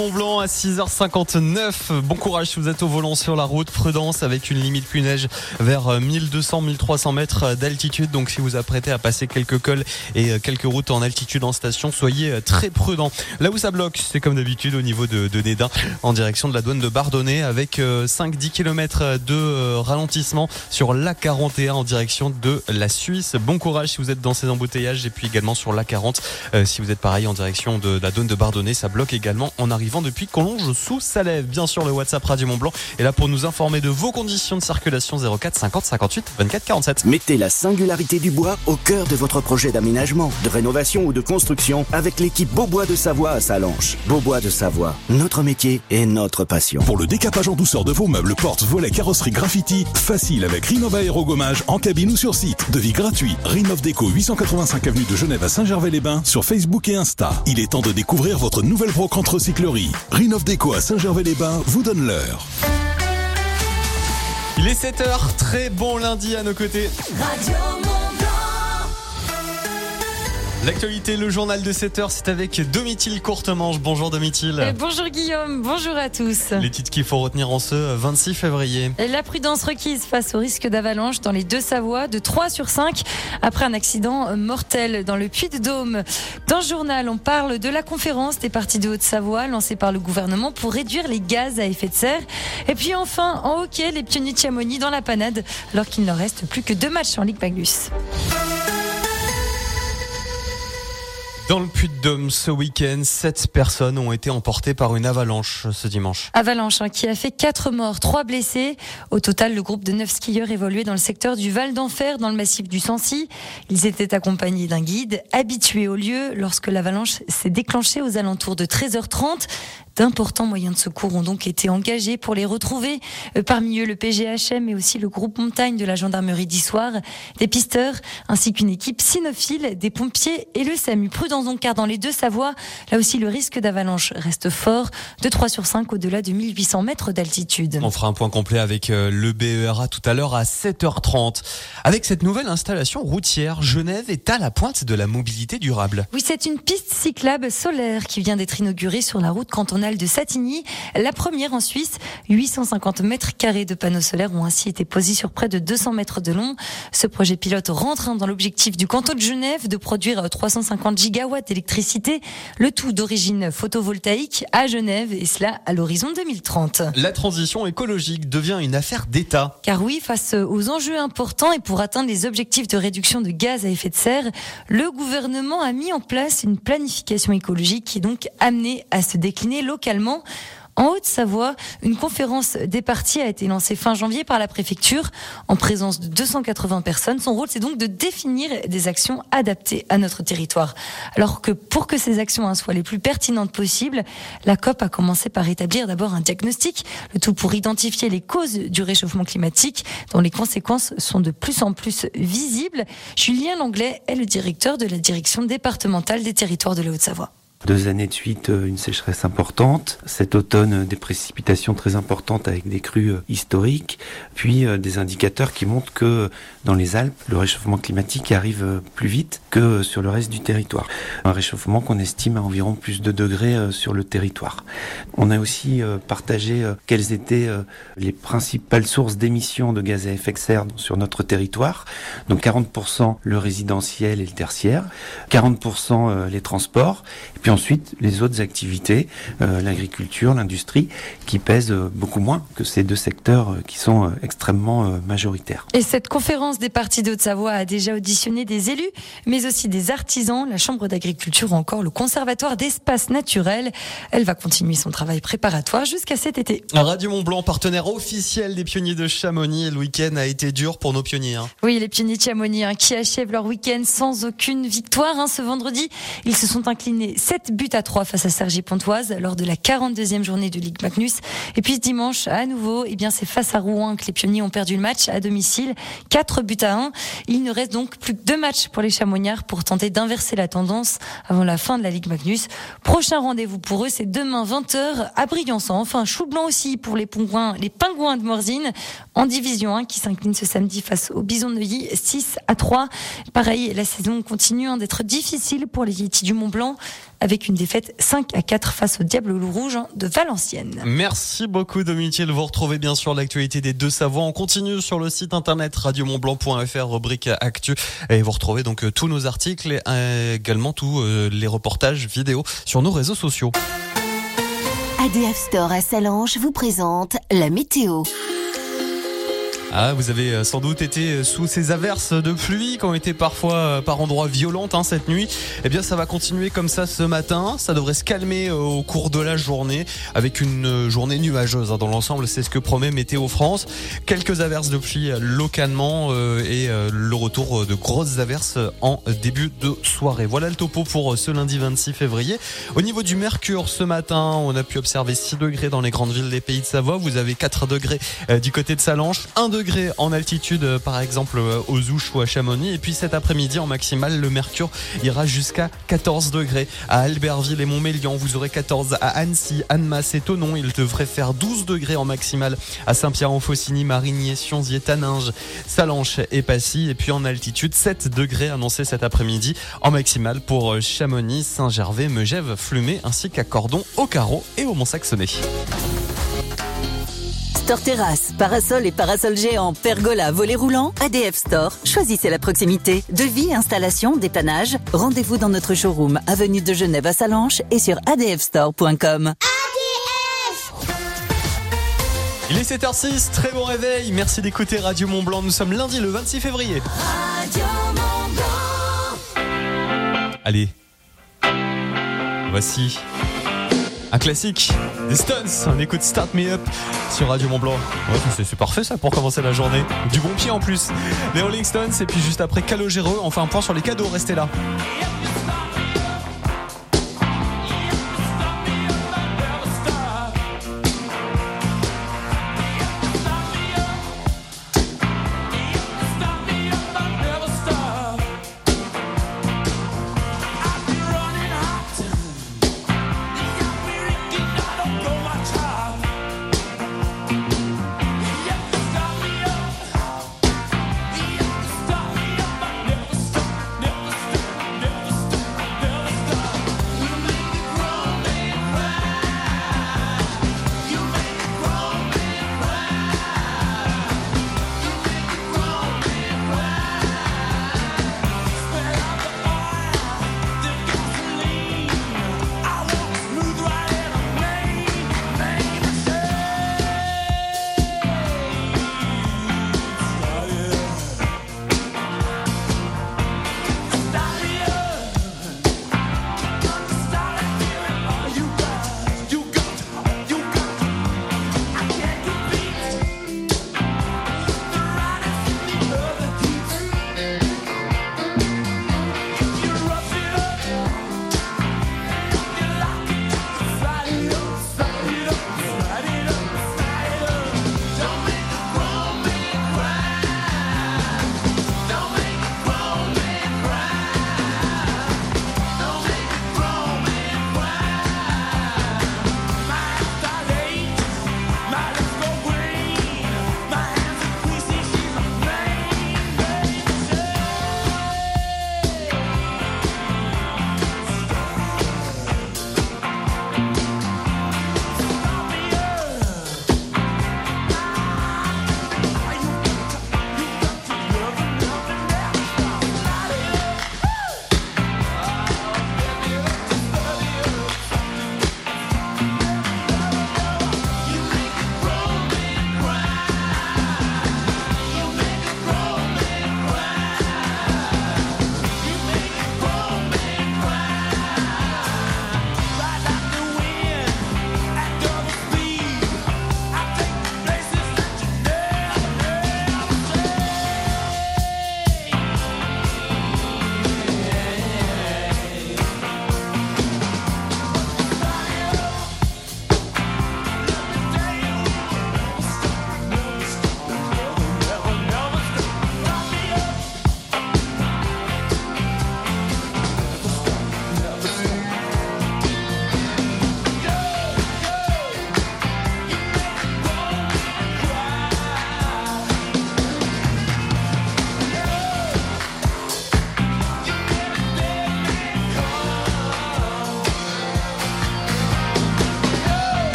Mont Blanc à 6h59. Bon courage si vous êtes au volant sur la route. Prudence avec une limite plus neige vers 1200-1300 mètres d'altitude. Donc si vous apprêtez à passer quelques cols et quelques routes en altitude en station, soyez très prudent. Là où ça bloque, c'est comme d'habitude au niveau de, de Nédin en direction de la douane de Bardonnay avec 5-10 km de ralentissement sur l'A41 en direction de la Suisse. Bon courage si vous êtes dans ces embouteillages et puis également sur l'A40 si vous êtes pareil en direction de la douane de Bardonnay. Ça bloque également en arrivant depuis Collonges sous Salève. Bien sûr, le WhatsApp Radio Mont Blanc est là pour nous informer de vos conditions de circulation 04 50 58 24 47. Mettez la singularité du bois au cœur de votre projet d'aménagement, de rénovation ou de construction avec l'équipe Beaubois de Savoie à Salanches. Beaubois de Savoie, notre métier et notre passion. Pour le décapage en douceur de vos meubles, portes, volets, carrosserie, graffiti, facile avec Rinova Aérogommage en cabine ou sur site. Devis gratuit. Rinov Déco 885 avenue de Genève à Saint-Gervais-les-Bains sur Facebook et Insta. Il est temps de découvrir votre nouvelle brocante recyclerie Rinov Déco à Saint-Gervais-les-Bains vous donne l'heure. Il est 7h, très bon lundi à nos côtés. Radio L'actualité, le journal de 7 heures, c'est avec Domitil Courtemanche. Bonjour Domitil. bonjour Guillaume, bonjour à tous. Les titres qu'il faut retenir en ce 26 février. La prudence requise face au risque d'avalanche dans les deux Savoies de 3 sur 5 après un accident mortel dans le Puy-de-Dôme. Dans ce journal, on parle de la conférence des partis de Haute-Savoie lancée par le gouvernement pour réduire les gaz à effet de serre. Et puis enfin, en hockey, les pionniers de Chamonix dans la panade alors qu'il ne reste plus que deux matchs en Ligue Magnus. Dans le Puy-de-Dôme, ce week-end, sept personnes ont été emportées par une avalanche ce dimanche. Avalanche hein, qui a fait quatre morts, trois blessés. Au total, le groupe de neuf skieurs évoluait dans le secteur du Val d'Enfer, dans le massif du Sancy. Ils étaient accompagnés d'un guide habitué au lieu lorsque l'avalanche s'est déclenchée aux alentours de 13h30. D'importants moyens de secours ont donc été engagés pour les retrouver. Euh, parmi eux, le PGHM et aussi le groupe montagne de la gendarmerie d'Issoire, des pisteurs, ainsi qu'une équipe cynophile, des pompiers et le SAMU. Prudence donc, car dans les deux Savoies, là aussi, le risque d'avalanche reste fort, de 3 sur 5 au-delà de 1800 mètres d'altitude. On fera un point complet avec euh, le BERA tout à l'heure à 7h30. Avec cette nouvelle installation routière, Genève est à la pointe de la mobilité durable. Oui, c'est une piste cyclable solaire qui vient d'être inaugurée sur la route cantonale de Satigny, la première en Suisse. 850 mètres carrés de panneaux solaires ont ainsi été posés sur près de 200 mètres de long. Ce projet pilote rentre dans l'objectif du canton de Genève de produire 350 gigawatts d'électricité, le tout d'origine photovoltaïque à Genève et cela à l'horizon 2030. La transition écologique devient une affaire d'État. Car oui, face aux enjeux importants et pour atteindre les objectifs de réduction de gaz à effet de serre, le gouvernement a mis en place une planification écologique qui est donc amenée à se décliner localement. En Haute-Savoie, une conférence des partis a été lancée fin janvier par la préfecture en présence de 280 personnes. Son rôle, c'est donc de définir des actions adaptées à notre territoire. Alors que pour que ces actions hein, soient les plus pertinentes possibles, la COP a commencé par établir d'abord un diagnostic, le tout pour identifier les causes du réchauffement climatique dont les conséquences sont de plus en plus visibles. Julien Langlais est le directeur de la direction départementale des territoires de la Haute-Savoie. Deux années de suite, euh, une sécheresse importante. Cet automne, euh, des précipitations très importantes avec des crues euh, historiques. Puis des indicateurs qui montrent que dans les Alpes, le réchauffement climatique arrive plus vite que sur le reste du territoire. Un réchauffement qu'on estime à environ plus de degrés sur le territoire. On a aussi partagé quelles étaient les principales sources d'émissions de gaz à effet de serre sur notre territoire. Donc 40% le résidentiel et le tertiaire, 40% les transports, et puis ensuite les autres activités, euh, l'agriculture, l'industrie, qui pèsent euh, beaucoup moins que ces deux secteurs euh, qui sont extrêmement majoritaires. Et cette conférence des partis de Haute-Savoie a déjà auditionné des élus, mais aussi des artisans, la Chambre d'agriculture ou encore le Conservatoire d'espaces naturels. Elle va continuer son travail préparatoire jusqu'à cet été. Radio Mont Blanc, partenaire officiel des pionniers de Chamonix. Le week-end a été dur pour nos pionniers. Hein. Oui, les pionniers de Chamonix hein, qui achèvent leur week-end sans aucune victoire. Hein, ce vendredi, ils se sont inclinés 7 buts à 3 face à Sergi Pontoise lors de la 42e journée de Ligue Magnus. Et puis ce dimanche, à nouveau, eh bien c'est face à Rouen que les pionniers ont perdu le match à domicile. 4 buts à 1. Il ne reste donc plus que deux matchs pour les Chamonniards pour tenter d'inverser la tendance avant la fin de la Ligue Magnus. Prochain rendez-vous pour eux, c'est demain 20h à Briançon. Enfin, chou blanc aussi pour les pingouins, les de Morzine en division 1 qui s'incline ce samedi face aux Bisons de Neuilly 6 à 3. Pareil, la saison continue hein, d'être difficile pour les Yétis du Mont Blanc. Avec une défaite 5 à 4 face au Diable Loup Rouge de Valenciennes. Merci beaucoup Domitiel. Vous retrouvez bien sûr l'actualité des deux Savoies. On continue sur le site internet radiomontblanc.fr, rubrique actu. Et vous retrouvez donc euh, tous nos articles et euh, également tous euh, les reportages vidéo sur nos réseaux sociaux. ADF Store à Salange vous présente la météo. Ah, vous avez euh, sans doute été euh, sous ces averses de pluie qui ont été parfois euh, par endroits violentes hein, cette nuit. Eh bien, ça va continuer comme ça ce matin. Ça devrait se calmer au cours de la journée avec une journée nuageuse. Hein. Dans l'ensemble, c'est ce que promet Météo France. Quelques averses de pluie localement et le retour de grosses averses en début de soirée. Voilà le topo pour ce lundi 26 février. Au niveau du mercure, ce matin, on a pu observer 6 degrés dans les grandes villes des pays de Savoie. Vous avez 4 degrés du côté de Salanches, 1 degré degrés en altitude, euh, par exemple euh, aux Ouches ou à Chamonix. Et puis cet après-midi, en maximal, le mercure ira jusqu'à 14 degrés. À Albertville et Montmélian, vous aurez 14. À Annecy, Annemasse et Tonon, il devrait faire 12 degrés en maximal. À Saint-Pierre-en-Faucigny, Marigny, Sionzier, Taninges, Salanches et Passy. Et puis en altitude, 7 degrés annoncés cet après-midi en maximal pour euh, Chamonix, Saint-Gervais, Megève, Flumet ainsi qu'à Cordon, au Carreau et au Mont-Saxonnet. Store Terrasse, parasol et parasol géant, pergola, volet roulant, ADF Store. Choisissez la proximité. Devis, installation, dépannage. Rendez-vous dans notre showroom, avenue de Genève à Salanches et sur adfstore.com. Il est 7h06, très bon réveil. Merci d'écouter Radio Mont Blanc. Nous sommes lundi le 26 février. Allez. Voici un classique des Stones. On écoute Start Me Up sur Radio Mont Blanc. Ouais, c'est parfait ça pour commencer la journée. Du bon pied en plus. Les Rolling Stones et puis juste après Calogero. On fait un point sur les cadeaux. Restez là.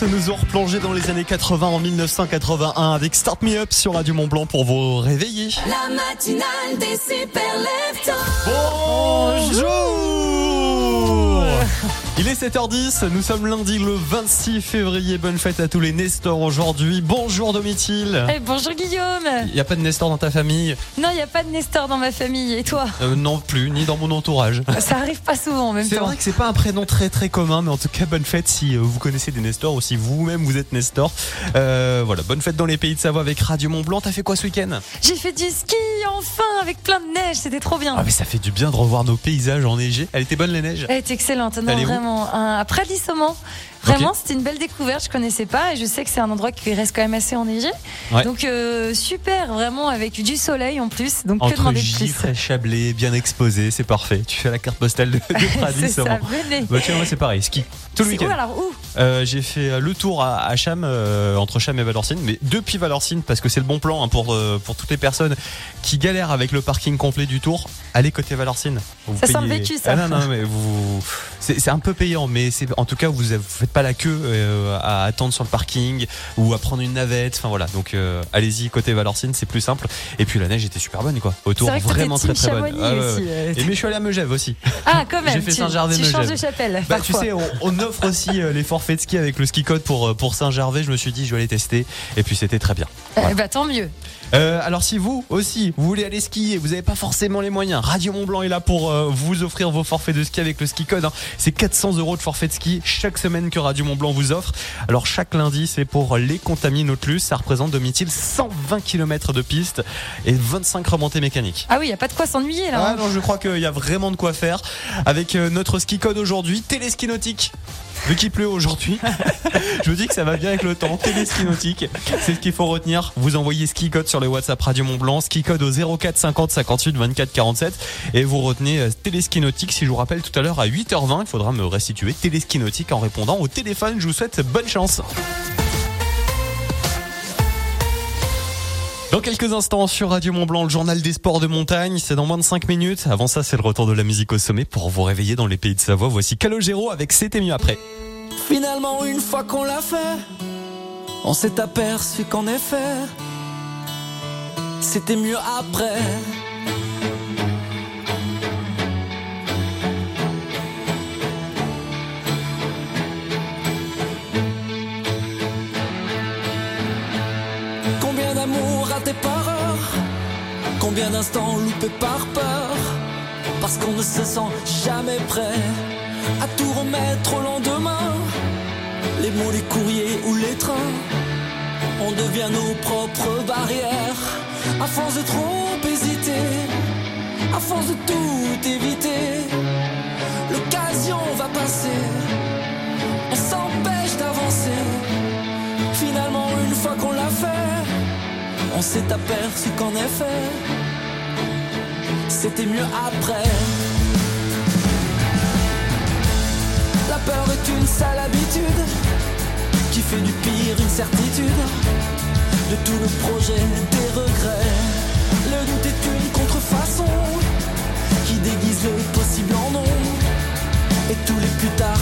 Nous ont replongé dans les années 80 en 1981 avec Start Me Up sur Radio Mont Blanc pour vous réveiller. La matinale des super Bonjour Il est 7h10, nous sommes lundi le 26 février. Bonne fête à tous les Nestors aujourd'hui. Bonjour Domitil. Eh, bonjour Guillaume. Il n'y a pas de Nestor dans ta famille? Non, il n'y a pas de Nestor dans ma famille. Et toi? Euh, Non plus, ni dans mon entourage. Ça arrive pas souvent en même C'est vrai que c'est pas un prénom très très commun, mais en tout cas bonne fête si euh, vous connaissez des Nestors ou si vous-même vous êtes Nestor. Euh, voilà, bonne fête dans les pays de Savoie avec Radio Mont Blanc. T'as fait quoi ce week-end? J'ai fait du ski enfin avec plein de neige. C'était trop bien. Ah mais ça fait du bien de revoir nos paysages enneigés. Elle était bonne les neiges Elle est excellente. Non, Un, à Pradissoment. Vraiment, c'était une belle découverte. Je connaissais pas et je sais que c'est un endroit qui reste quand même assez enneigé. Ouais. Donc euh, super, vraiment avec du soleil en plus. Donc que Entre demander de plus et Chablais, bien exposé, c'est parfait. Tu fais la carte postale de, de C'est sûrement. Venez. Bah c'est pareil, ski. Tout le C'est week-end. alors où? Euh, j'ai fait euh, le tour à, à Cham, euh, entre Cham et Valorcine, mais depuis Valorcine, parce que c'est le bon plan hein, pour, pour toutes les personnes qui galèrent avec le parking complet du tour. Allez côté Valorcine. Vous Ça sent le vécu, ça. Ah non, non, mais vous, c'est c'est un peu payant, mais c'est en tout cas vous, vous faites pas la queue euh, à attendre sur le parking ou à prendre une navette. Enfin voilà, donc euh, allez-y côté Valorcine, c'est plus simple. Et puis la neige était super bonne quoi. Autour vrai vraiment très très bonne. Ah, aussi. euh. Et mais je suis allé à Megève aussi. Ah, quand même. J'ai fait Saint-Gervais, Tu changes de chapelle. Bah, tu sais, on, on offre aussi les forfaits de ski avec le ski code pour, pour Saint-Gervais. Je me suis dit, je vais aller tester. Et puis, c'était très bien. Eh bah, tant mieux. Euh, alors, si vous aussi, vous voulez aller skier, vous n'avez pas forcément les moyens, Radio Mont Blanc est là pour euh, vous offrir vos forfaits de ski avec le ski code. hein. C'est 400 euros de forfait de ski chaque semaine que Radio Mont Blanc vous offre. Alors, chaque lundi, c'est pour les Contamines Nautilus. Ça représente, Domitil, 120 km de piste et 25 remontées mécaniques. Ah oui, y a pas de quoi s'ennuyer là. Ah hein. non, je crois qu'il y a vraiment de quoi faire avec euh, notre ski code aujourd'hui, téléski nautique. Vu qu'il pleut aujourd'hui, je me dis que ça va bien avec le temps. Téléski nautique, c'est ce qu'il faut retenir. Vous envoyez ski code sur le WhatsApp Radio Mont Blanc, ski code au 04 50 58 24 47 et vous retenez euh, téléski nautique. Si je vous rappelle tout à l'heure à 8h20, il faudra me restituer téléski nautique en répondant au téléphone. Je vous souhaite bonne chance. Dans quelques instants sur Radio Mont Blanc, le journal des sports de montagne, c'est dans moins de 5 minutes. Avant ça, c'est le retour de la musique au sommet pour vous réveiller dans les pays de Savoie. Voici Calogero avec C'était mieux après. Finalement, une fois qu'on l'a fait, on s'est aperçu qu'en effet, c'était mieux après. Par heure Combien d'instants loupés par peur Parce qu'on ne se sent jamais prêt à tout remettre au lendemain. Les mots, les courriers ou les trains, on devient nos propres barrières. À force de trop hésiter, à force de tout éviter, on s'est aperçu qu'en effet, c'était mieux après. La peur est une sale habitude qui fait du pire une certitude. De tout le projet, des regrets. Le doute est une contrefaçon qui déguise le possible en non. Et tous les plus tard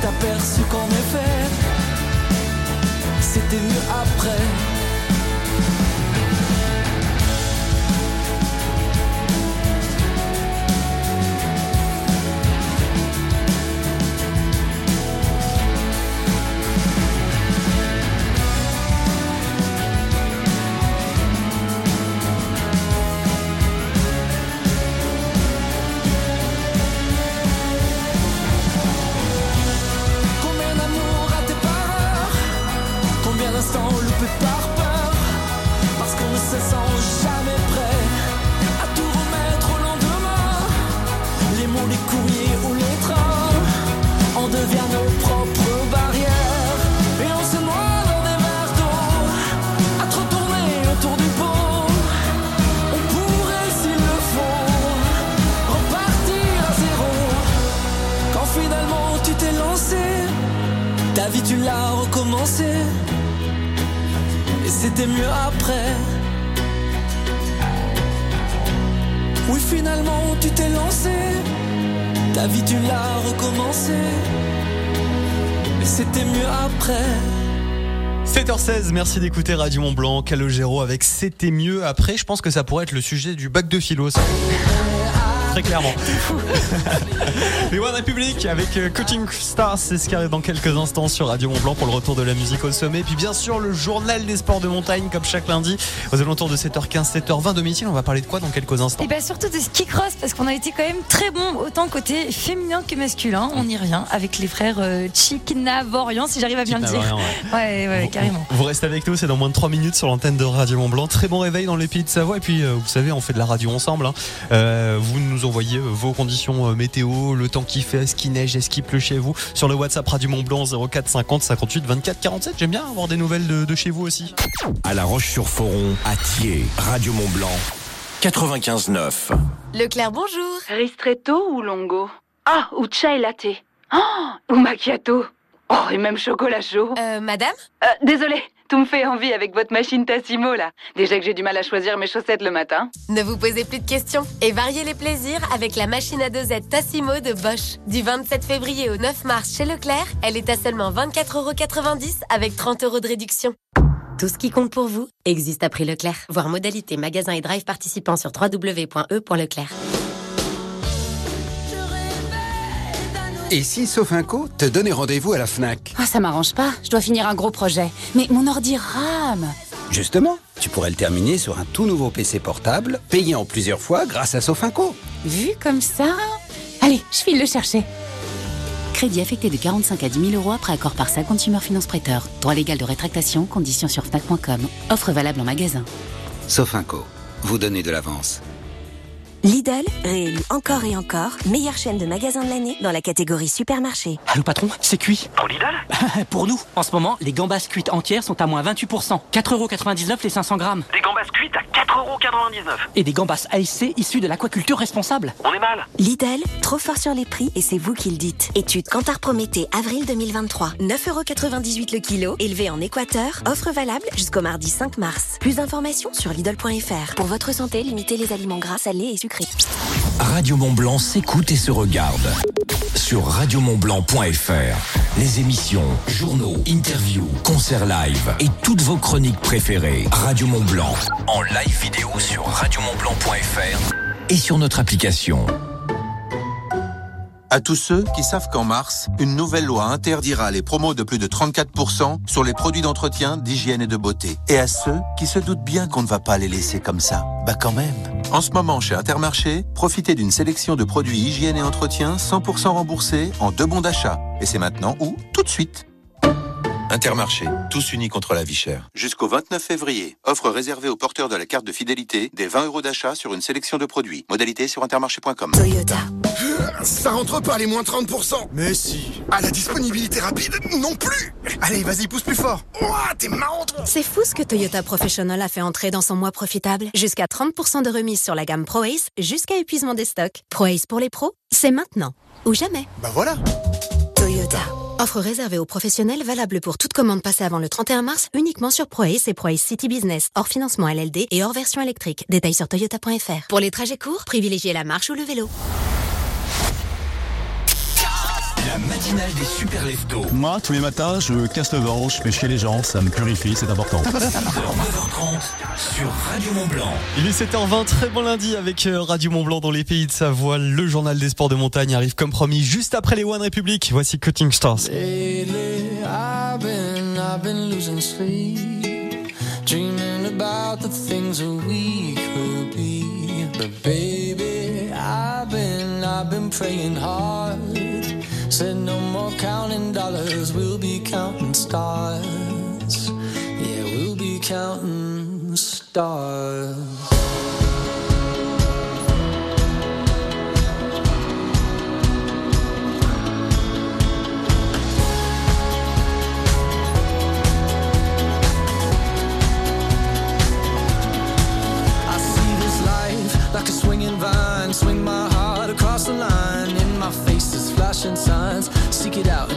s'est aperçu qu'en effet, c'était mieux après. Merci d'écouter Radio Mont Blanc, Calogero avec C'était mieux après. Je pense que ça pourrait être le sujet du bac de philo. Très clairement. Les One République avec euh, Cutting Stars, c'est ce qui arrive dans quelques instants sur Radio Mont Blanc pour le retour de la musique au sommet. Puis bien sûr, le journal des sports de montagne, comme chaque lundi, aux alentours de 7h15, 7h20 domicile. On va parler de quoi dans quelques instants Et bien surtout de ski cross parce qu'on a été quand même très bon autant côté féminin que masculin. On y revient avec les frères euh, Chiknavorian si j'arrive à bien le dire. Ouais, ouais, carrément. Vous restez avec nous, c'est dans moins de 3 minutes sur l'antenne de Radio Mont Blanc. Très bon réveil dans les pays de Savoie. Et puis, euh, vous savez, on fait de la radio ensemble. hein. Euh, vous nous envoyez euh, vos conditions euh, météo, le temps qu'il fait, est-ce qu'il neige, est-ce qu'il pleut chez vous, sur le WhatsApp Radio Mont Blanc 04 50 58 24 47. J'aime bien avoir des nouvelles de, de chez vous aussi. À La Roche-sur-Foron, à Thiers, Radio Mont-Blanc, 95.9. Leclerc, bonjour. Ristretto ou longo? Ah, ou chai latte. Oh, ou macchiato. Oh, et même chocolat chaud. Euh, madame? Euh, désolé, tout me fait envie avec votre machine Tassimo là. Déjà que j'ai du mal à choisir mes chaussettes le matin. Ne vous posez plus de questions et variez les plaisirs avec la machine à dosette Tassimo de Bosch. Du 27 février au 9 mars chez Leclerc, elle est à seulement 24,90€ avec 30 euros de réduction. Tout ce qui compte pour vous existe à prix Leclerc. Voir modalité magasin et drive participants sur www.e.leclerc. Et si Sofinco te donnait rendez-vous à la FNAC Ah, ça m'arrange pas. Je dois finir un gros projet. Mais mon ordi rame. Justement, tu pourrais le terminer sur un tout nouveau PC portable, payé en plusieurs fois grâce à Sofinco. Vu comme ça. Allez, je file le chercher. Crédit affecté de 45 à 10 000 euros après accord par sa Consumer Finance Prêteur. Droit légal de rétractation, conditions sur Fnac.com. Offre valable en magasin. Sofinco, vous donnez de l'avance. Lidl, réélu encore et encore, meilleure chaîne de magasins de l'année dans la catégorie supermarché. Allô patron, c'est cuit. Pour Lidl Pour nous, en ce moment, les gambas cuites entières sont à moins 28%. 4,99€ les 500 grammes. Des gambas cuites à 4,99€. Et des gambas ASC issus de l'aquaculture responsable. On est mal. Lidl, trop fort sur les prix et c'est vous qui le dites. Étude Cantar Prométhée, avril 2023. 9,98€ le kilo, élevé en Équateur. Offre valable jusqu'au mardi 5 mars. Plus d'informations sur Lidl.fr. Pour votre santé, limitez les aliments gras, salés et sucrés. Radio Mont-Blanc s'écoute et se regarde. Sur radiomontblanc.fr. Les émissions, journaux, interviews, concerts live et toutes vos chroniques préférées. Radio Mont-Blanc. En live vidéo sur radiomontblanc.fr et sur notre application. À tous ceux qui savent qu'en mars, une nouvelle loi interdira les promos de plus de 34% sur les produits d'entretien, d'hygiène et de beauté. Et à ceux qui se doutent bien qu'on ne va pas les laisser comme ça. Bah quand même. En ce moment, chez Intermarché, profitez d'une sélection de produits hygiène et entretien 100% remboursés en deux bons d'achat. Et c'est maintenant ou tout de suite. Intermarché, tous unis contre la vie chère. Jusqu'au 29 février, offre réservée aux porteurs de la carte de fidélité des 20 euros d'achat sur une sélection de produits. Modalité sur intermarché.com. Toyota. Ça rentre pas les moins 30% Mais si À la disponibilité rapide, non plus Allez, vas-y, pousse plus fort Ouah, t'es marrant C'est fou ce que Toyota Professional a fait entrer dans son mois profitable. Jusqu'à 30% de remise sur la gamme ProAce, jusqu'à épuisement des stocks. ProAce pour les pros, c'est maintenant. Ou jamais. Bah voilà Toyota. Offre réservée aux professionnels valable pour toute commande passée avant le 31 mars uniquement sur ProAce et ProAce City Business, hors financement LLD et hors version électrique. Détails sur toyota.fr. Pour les trajets courts, privilégiez la marche ou le vélo. La matinale des super leftos. Moi, tous les matins, je casse le ventre, je fais chier les gens, ça me purifie, c'est important. 9h30 sur Radio Mont-Blanc. Il est 7h20, très bon lundi avec euh, Radio Mont Blanc dans les pays de Savoie. Le journal des sports de montagne arrive comme promis juste après les One Republic. Voici Cutting Stars. Lately, I've been, I've been losing sleep, dreaming about the things that we could be. But baby, I've been, I've been praying hard. Counting dollars, we'll be counting stars. Yeah, we'll be counting stars. stars. I see this life like a swinging vine. Swing my heart across the line. In my face flashing signs. Seek it out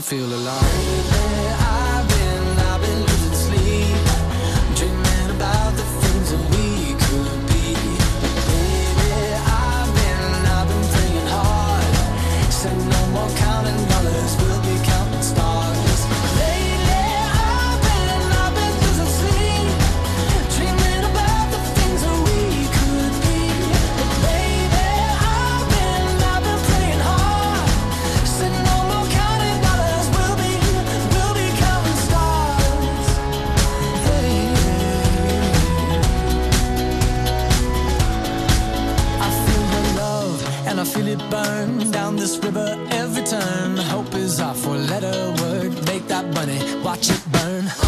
feel alive. Is four letter word. Make that money, watch it burn.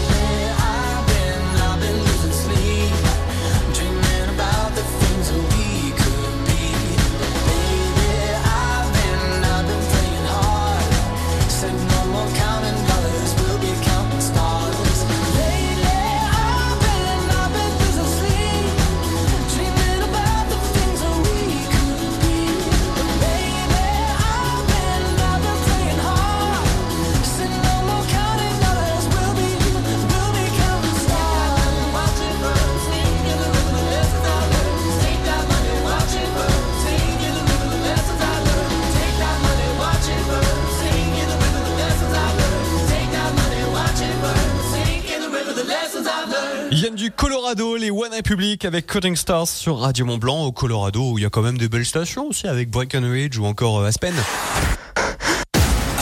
Avec Cutting Stars sur Radio Mont Blanc au Colorado où il y a quand même des belles stations aussi avec Breckenridge ou encore euh, Aspen.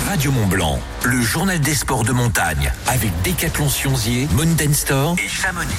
Radio Mont Blanc, le journal des sports de montagne avec Décathlon Sionzier, Mountain Store et Chamonix.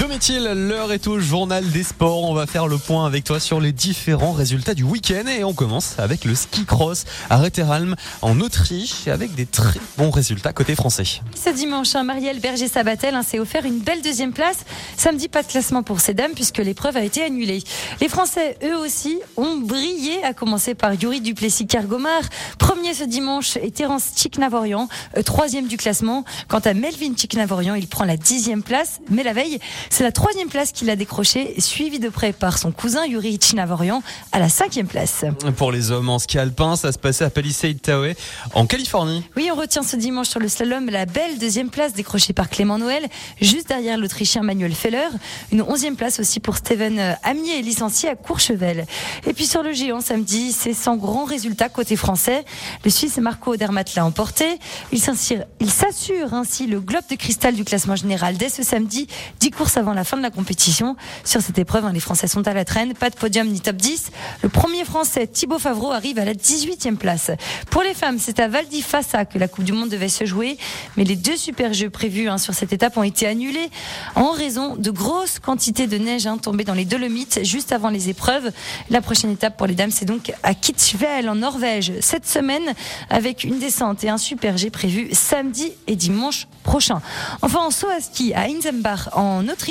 Domitil, l'heure est au journal des sports. On va faire le point avec toi sur les différents résultats du week-end et on commence avec le ski cross à Retteralm en Autriche avec des très bons résultats côté français. Ce dimanche, un Marielle Berger-Sabatel hein, s'est offert une belle deuxième place. Samedi, pas de classement pour ces dames puisque l'épreuve a été annulée. Les Français, eux aussi, ont brillé, à commencer par Yuri Duplessis-Kergomar. Premier ce dimanche et Terence Tchiknavorian, euh, troisième du classement. Quant à Melvin Tchiknavorian, il prend la dixième place. Mais la veille, C'est la troisième place qu'il a décrochée, suivi de près par son cousin Yuri Chinavorian à la cinquième place. Pour les hommes en ski alpin, ça se passait à Palisade Tahoe en Californie. Oui, on retient ce dimanche sur le slalom la belle deuxième place décrochée par Clément Noël, juste derrière l'Autrichien Manuel Feller. Une onzième place aussi pour Steven Amier, licencié à Courchevel. Et puis sur le géant samedi, c'est sans grand résultat côté français. Le Suisse Marco Odermatt l'a emporté. Il s'assure ainsi le globe de cristal du classement général dès ce samedi, 10 courses avant la fin de la compétition. Sur cette épreuve, hein, les Français sont à la traîne, pas de podium ni top 10. Le premier Français, Thibaut Favreau, arrive à la 18e place. Pour les femmes, c'est à Val d'Ifassa que la Coupe du Monde devait se jouer, mais les deux super jeux prévus hein, sur cette étape ont été annulés en raison de grosses quantités de neige hein, tombées dans les Dolomites juste avant les épreuves. La prochaine étape pour les dames, c'est donc à Kitzbühel en Norvège cette semaine avec une descente et un super G prévu samedi et dimanche prochain. Enfin, en saut à ski à Inzenbach en Autriche,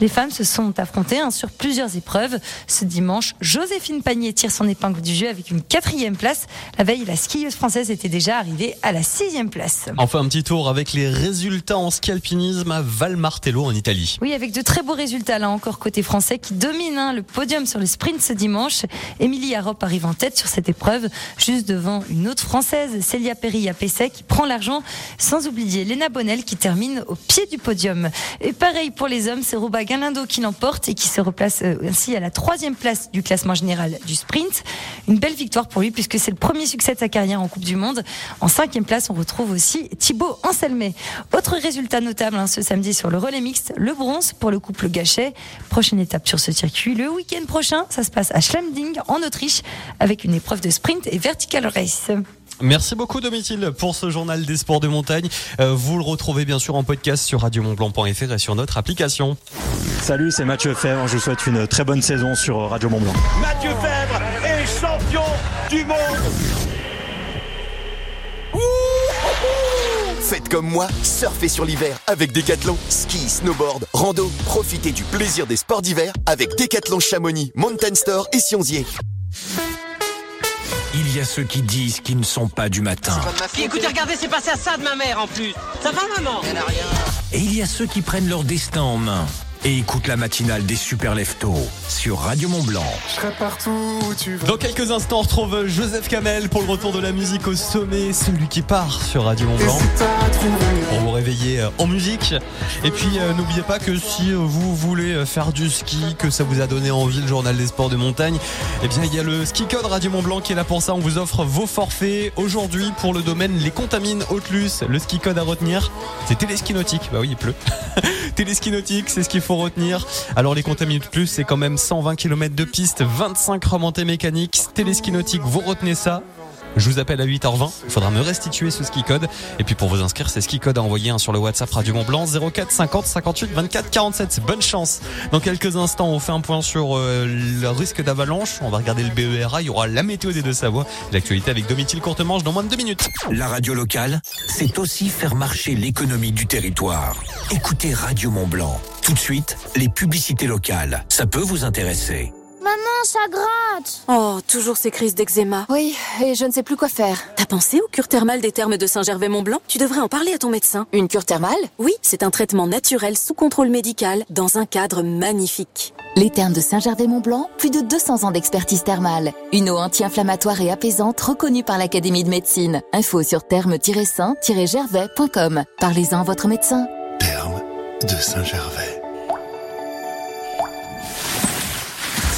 les femmes se sont affrontées hein, sur plusieurs épreuves. Ce dimanche, Joséphine Panier tire son épingle du jeu avec une quatrième place. La veille, la skieuse française était déjà arrivée à la sixième place. Enfin, un petit tour avec les résultats en ski alpinisme à Val Martello en Italie. Oui, avec de très beaux résultats là encore côté français qui domine hein, le podium sur le sprint ce dimanche. Émilie Arop arrive en tête sur cette épreuve, juste devant une autre française, Célia Perry à Pessec, qui prend l'argent, sans oublier Léna Bonnel qui termine au pied du podium. Et pareil pour les c'est Rouba Galindo qui l'emporte et qui se replace euh, ainsi à la troisième place du classement général du sprint. Une belle victoire pour lui puisque c'est le premier succès de sa carrière en Coupe du Monde. En cinquième place, on retrouve aussi Thibaut Anselmet. Autre résultat notable hein, ce samedi sur le relais mixte, le bronze pour le couple Gachet. Prochaine étape sur ce circuit le week-end prochain, ça se passe à Schlemding en Autriche avec une épreuve de sprint et vertical race. Merci beaucoup Domitil pour ce journal des sports de montagne. Euh, vous le retrouvez bien sûr en podcast sur radiomontblanc.fr et sur notre application. Salut, c'est Mathieu Fèvre. Je vous souhaite une très bonne saison sur Radio Montblanc. Mathieu Fèvre est champion du monde. Faites comme moi, surfez sur l'hiver avec Decathlon. Ski, snowboard, rando, profitez du plaisir des sports d'hiver avec Decathlon Chamonix, Mountain Store et Sionzier. Il y a ceux qui disent qu'ils ne sont pas du matin. Puis écoutez, regardez, c'est passé à ça de ma mère en plus. Ça va, maman? Et il y a ceux qui prennent leur destin en main. Et écoute la matinale des super leftos sur Radio Mont Blanc. Je serai partout où tu vas. Dans quelques instants, on retrouve Joseph Kamel pour le retour de la musique au sommet, celui qui part sur Radio Mont Blanc. Pour vous réveiller euh, en musique. Et puis euh, n'oubliez pas que si euh, vous voulez faire du ski, que ça vous a donné envie le journal des sports de montagne, eh bien il y a le ski code Radio Mont Blanc qui est là pour ça. On vous offre vos forfaits aujourd'hui pour le domaine les contamines Haute-Luce. Le ski code à retenir, c'est téléski nautique. Bah oui, il pleut. téléski nautique, c'est ce qu'il faut retenir. Alors les contamines plus, c'est quand même 120 km de piste, 25 remontées mécaniques, téléski nautique, vous retenez ça. Je vous appelle à 8h20. Il faudra me restituer ce ski code. Et puis pour vous inscrire, c'est ski code à envoyer un sur le WhatsApp Radio Mont Blanc 04 50 58 24 47. Bonne chance. Dans quelques instants, on fait un point sur euh, le risque d'avalanche. On va regarder le BERA. Il y aura la météo des deux Savoie. L'actualité avec Domitil Courtemanche dans moins de deux minutes. La radio locale, c'est aussi faire marcher l'économie du territoire. Écoutez Radio Mont Blanc. Tout de suite, les publicités locales. Ça peut vous intéresser. Maman, ça gratte Oh, toujours ces crises d'eczéma. Oui, et je ne sais plus quoi faire. T'as pensé aux cures thermales des thermes de Saint-Gervais-Mont-Blanc? Tu devrais en parler à ton médecin. Une cure thermale? Oui, c'est un traitement naturel sous contrôle médical dans un cadre magnifique. Les thermes de Saint-Gervais-Mont-Blanc, plus de 200 ans d'expertise thermale. Une eau anti-inflammatoire et apaisante reconnue par l'Académie de médecine. Info sur thermes-saint-gervais.com. Parlez-en à votre médecin. Thermes de Saint-Gervais.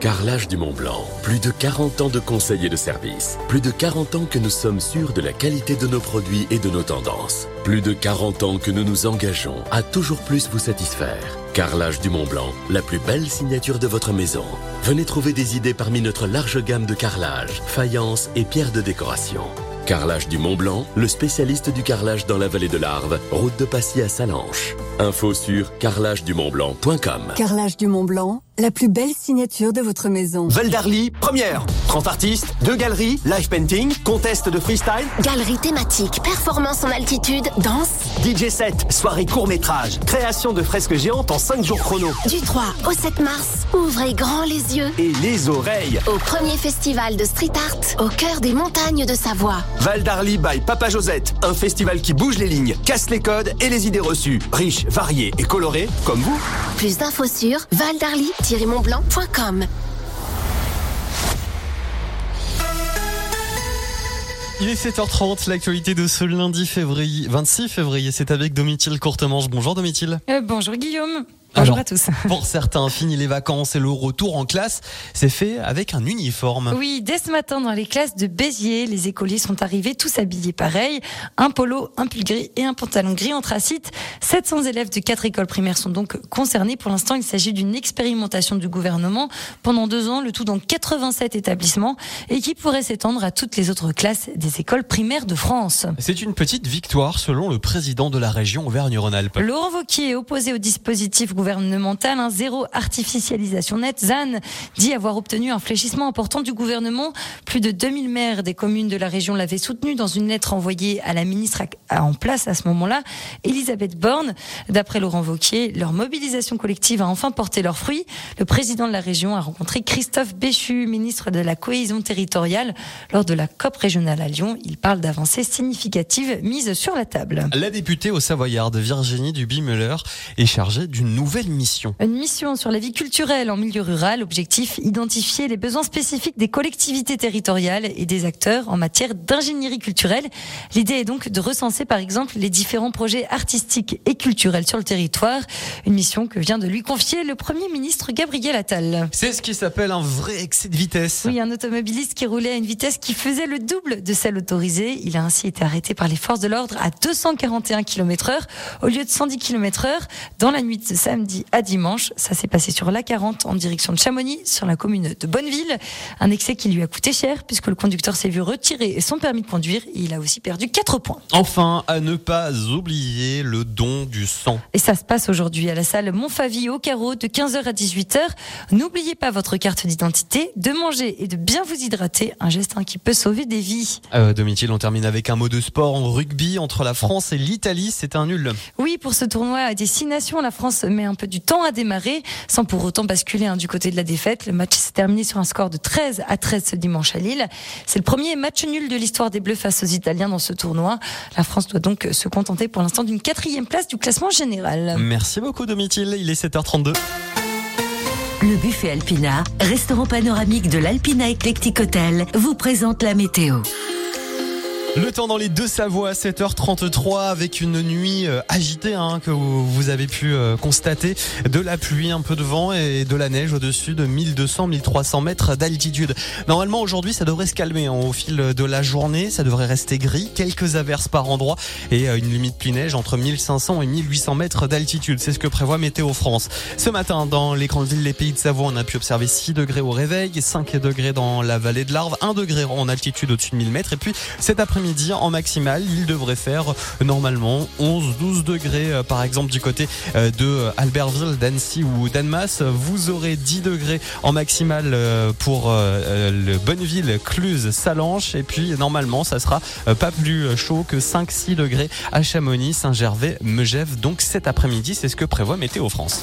Carrelage du Mont Blanc. Plus de 40 ans de conseils et de services. Plus de 40 ans que nous sommes sûrs de la qualité de nos produits et de nos tendances. Plus de 40 ans que nous nous engageons à toujours plus vous satisfaire. Carrelage du Mont Blanc, la plus belle signature de votre maison. Venez trouver des idées parmi notre large gamme de carrelage, faïence et pierres de décoration. Carrelage du Mont Blanc, le spécialiste du carrelage dans la vallée de l'Arve, route de Passy à Salanches. Info sur carrelagedumontblanc.com. Carrelage du Mont Blanc, la plus belle signature de votre maison. Val d'Arly, première. 30 artistes, deux galeries, live painting, contest de freestyle. Galerie thématique, performance en altitude, danse. DJ set, soirée court métrage, création de fresques géantes en 5 jours chrono. Du 3 au 7 mars, ouvrez grand les yeux. Et les oreilles. Au premier festival de street art, au cœur des montagnes de Savoie. Val d'Arly by Papa Josette, un festival qui bouge les lignes, casse les codes et les idées reçues. Riche, varié et coloré, comme vous. Plus d'infos sur Il est 7h30, l'actualité de ce lundi février, 26 février, c'est avec Domitil Courtemanche. Bonjour Domitil. Euh, bonjour Guillaume. Bonjour Alors, à tous. Pour certains, fini les vacances et le retour en classe, c'est fait avec un uniforme. Oui, dès ce matin dans les classes de Béziers, les écoliers sont arrivés tous habillés pareil, un polo, un pull gris et un pantalon gris anthracite. 700 élèves de quatre écoles primaires sont donc concernés. Pour l'instant, il s'agit d'une expérimentation du gouvernement pendant deux ans, le tout dans 87 établissements et qui pourrait s'étendre à toutes les autres classes des écoles primaires de France. C'est une petite victoire selon le président de la région Auvergne-Rhône-Alpes. Laurent Vauquier est opposé au dispositif gouvernemental, un zéro artificialisation nette. ZAN dit avoir obtenu un fléchissement important du gouvernement. Plus de 2000 maires des communes de la région l'avaient soutenu dans une lettre envoyée à la ministre en place à ce moment-là, Elisabeth Borne. D'après Laurent Vauquier, leur mobilisation collective a enfin porté leurs fruits. Le président de la région a rencontré Christophe Béchu, ministre de la cohésion territoriale, lors de la COP régionale à Lyon. Il parle d'avancées significatives mises sur la table. La députée au Savoyard, Virginie Duby-Muller, est chargée d'une nouvelle mission. Une mission sur la vie culturelle en milieu rural. Objectif, identifier les besoins spécifiques des collectivités territoriales et des acteurs en matière d'ingénierie culturelle. L'idée est donc de recenser par exemple les différents projets artistiques et culturels sur le territoire. Une mission que vient de lui confier le Premier ministre Gabriel Attal. C'est ce qui s'appelle un vrai excès de vitesse. Oui, un automobiliste qui roulait à une vitesse qui faisait le double de celle autorisée. Il a ainsi été arrêté par les forces de l'ordre à 241 km heure au lieu de 110 km heure dans la nuit de samedi à dimanche. Ça s'est passé sur l'A40 en direction de Chamonix, sur la commune de Bonneville. Un excès qui lui a coûté cher puisque le conducteur s'est vu retirer son permis de conduire. Il a aussi perdu 4 points. Enfin, à ne pas oublier le don du sang. Et ça se passe aujourd'hui à la salle Montfavi au carreau de 15h à 18h. N'oubliez pas votre carte d'identité, de manger et de bien vous hydrater. Un geste hein, qui peut sauver des vies. Euh, Domitil, on termine avec un mot de sport en rugby entre la France et l'Italie. C'est un nul. Oui, pour ce tournoi à destination, la France met un peu du temps à démarrer, sans pour autant basculer hein, du côté de la défaite. Le match s'est terminé sur un score de 13 à 13 ce dimanche à Lille. C'est le premier match nul de l'histoire des Bleus face aux Italiens dans ce tournoi. La France doit donc se contenter pour l'instant d'une quatrième place du classement général. Merci beaucoup, Domitil. Il est 7h32. Le buffet Alpina, restaurant panoramique de l'Alpina Eclectic Hotel, vous présente la météo. Le temps dans les deux Savoies, 7h33, avec une nuit euh, agitée hein, que vous avez pu euh, constater. De la pluie, un peu de vent et de la neige au-dessus de 1200-1300 mètres d'altitude. Normalement, aujourd'hui, ça devrait se calmer hein, au fil de la journée. Ça devrait rester gris, quelques averses par endroit et euh, une limite pluie-neige entre 1500 et 1800 mètres d'altitude. C'est ce que prévoit Météo France. Ce matin, dans les grandes villes, les pays de Savoie, on a pu observer 6 degrés au réveil, 5 degrés dans la vallée de l'Arve, 1 degré en altitude au-dessus de 1000 mètres. Et puis, cet après-midi, en maximale, il devrait faire euh, normalement 11-12 degrés, euh, par exemple, du côté euh, de Albertville, d'Annecy ou d'Annemasse. Vous aurez 10 degrés en maximale pour le Bonneville, Cluse, Salanches. Et puis, normalement, ça sera pas plus chaud que 5-6 degrés à Chamonix, Saint-Gervais, Megève. Donc, cet après-midi, c'est ce que prévoit Météo France.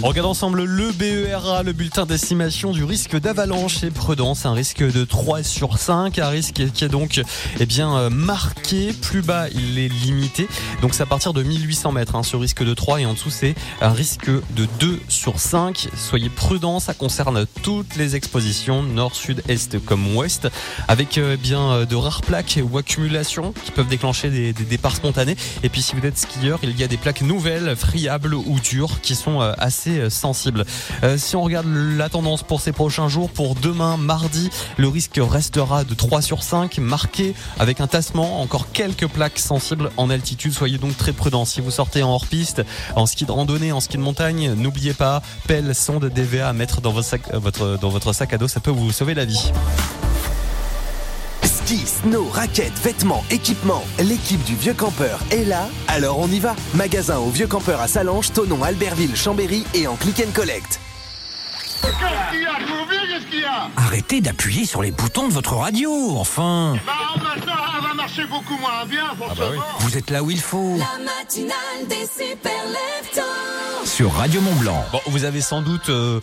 On regarde ensemble le BERA, le bulletin d'estimation du risque d'avalanche et prudence, un risque de 3 sur 5, un risque qui est donc eh bien euh, marqué, plus bas il est limité, donc c'est à partir de 1800 mètres hein, ce risque de 3 et en dessous c'est un risque de 2 sur 5. Soyez prudents, ça concerne toutes les expositions, nord, sud, est comme ouest, avec euh, bien euh, de rares plaques ou accumulations qui peuvent déclencher des, des départs spontanés. Et puis si vous êtes skieur, il y a des plaques nouvelles, friables ou dures qui sont euh, assez assez sensible. si on regarde la tendance pour ces prochains jours, pour demain, mardi, le risque restera de 3 sur 5, marqué avec un tassement, encore quelques plaques sensibles en altitude. Soyez donc très prudents. Si vous sortez en hors-piste, en ski de randonnée, en ski de montagne, n'oubliez pas, pelle, sonde, DVA à mettre votre, dans votre sac à dos, ça peut vous sauver la vie. Ski, snow, raquettes, vêtements, équipements, l'équipe du Vieux Campeur est là, alors on y va. Magasin au Vieux Campeur à Salange, Tonon, Albertville, Chambéry et en click and collect. Qu'est-ce qu'il y a Qu'est-ce qu'il y a Arrêtez d'appuyer sur les boutons de votre radio, enfin Bah maintenant, elle va marcher beaucoup moins bien, forcément. Vous êtes là où il faut. La matinale des super leftos. Sur Radio Mont Blanc. Bon, vous avez sans doute... euh,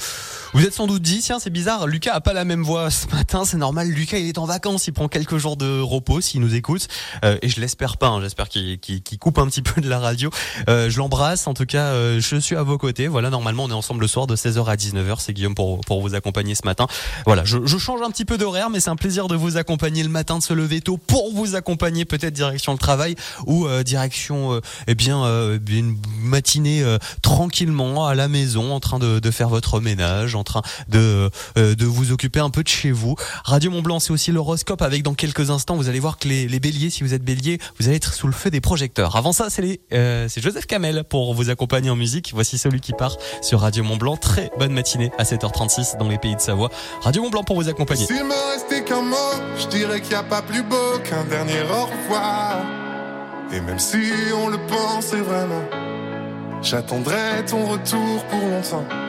vous êtes sans doute dit, tiens, c'est bizarre, Lucas a pas la même voix ce matin, c'est normal, Lucas il est en vacances, il prend quelques jours de repos s'il nous écoute, Euh, et je l'espère pas, hein, j'espère qu'il coupe un petit peu de la radio. Euh, je l'embrasse, en tout cas, euh, je suis à vos côtés, voilà, normalement on est ensemble le soir de 16h à 19h, c'est Guillaume pour, pour vous accompagner ce matin. Voilà, je, je change un petit peu d'horaire, mais c'est un plaisir de vous accompagner le matin, de se lever tôt, pour vous accompagner peut-être direction le travail, ou euh, direction, euh, eh bien, euh, une matinée tranquillement à la maison, en train de, de faire votre ménage, en train de euh, de vous occuper un peu de chez vous. Radio Mont Blanc, c'est aussi l'horoscope avec dans quelques instants, vous allez voir que les, les béliers, si vous êtes bélier, vous allez être sous le feu des projecteurs. Avant ça, c'est euh, Joseph Kamel pour vous accompagner en musique. Voici celui qui part sur Radio Mont Blanc. Très bonne matinée à 7h36 dans les pays de Savoie. Radio Mont Blanc pour vous accompagner. Me je pas plus beau qu'un dernier au revoir. Et même si on le pensait vraiment, j'attendrai ton retour pour longtemps.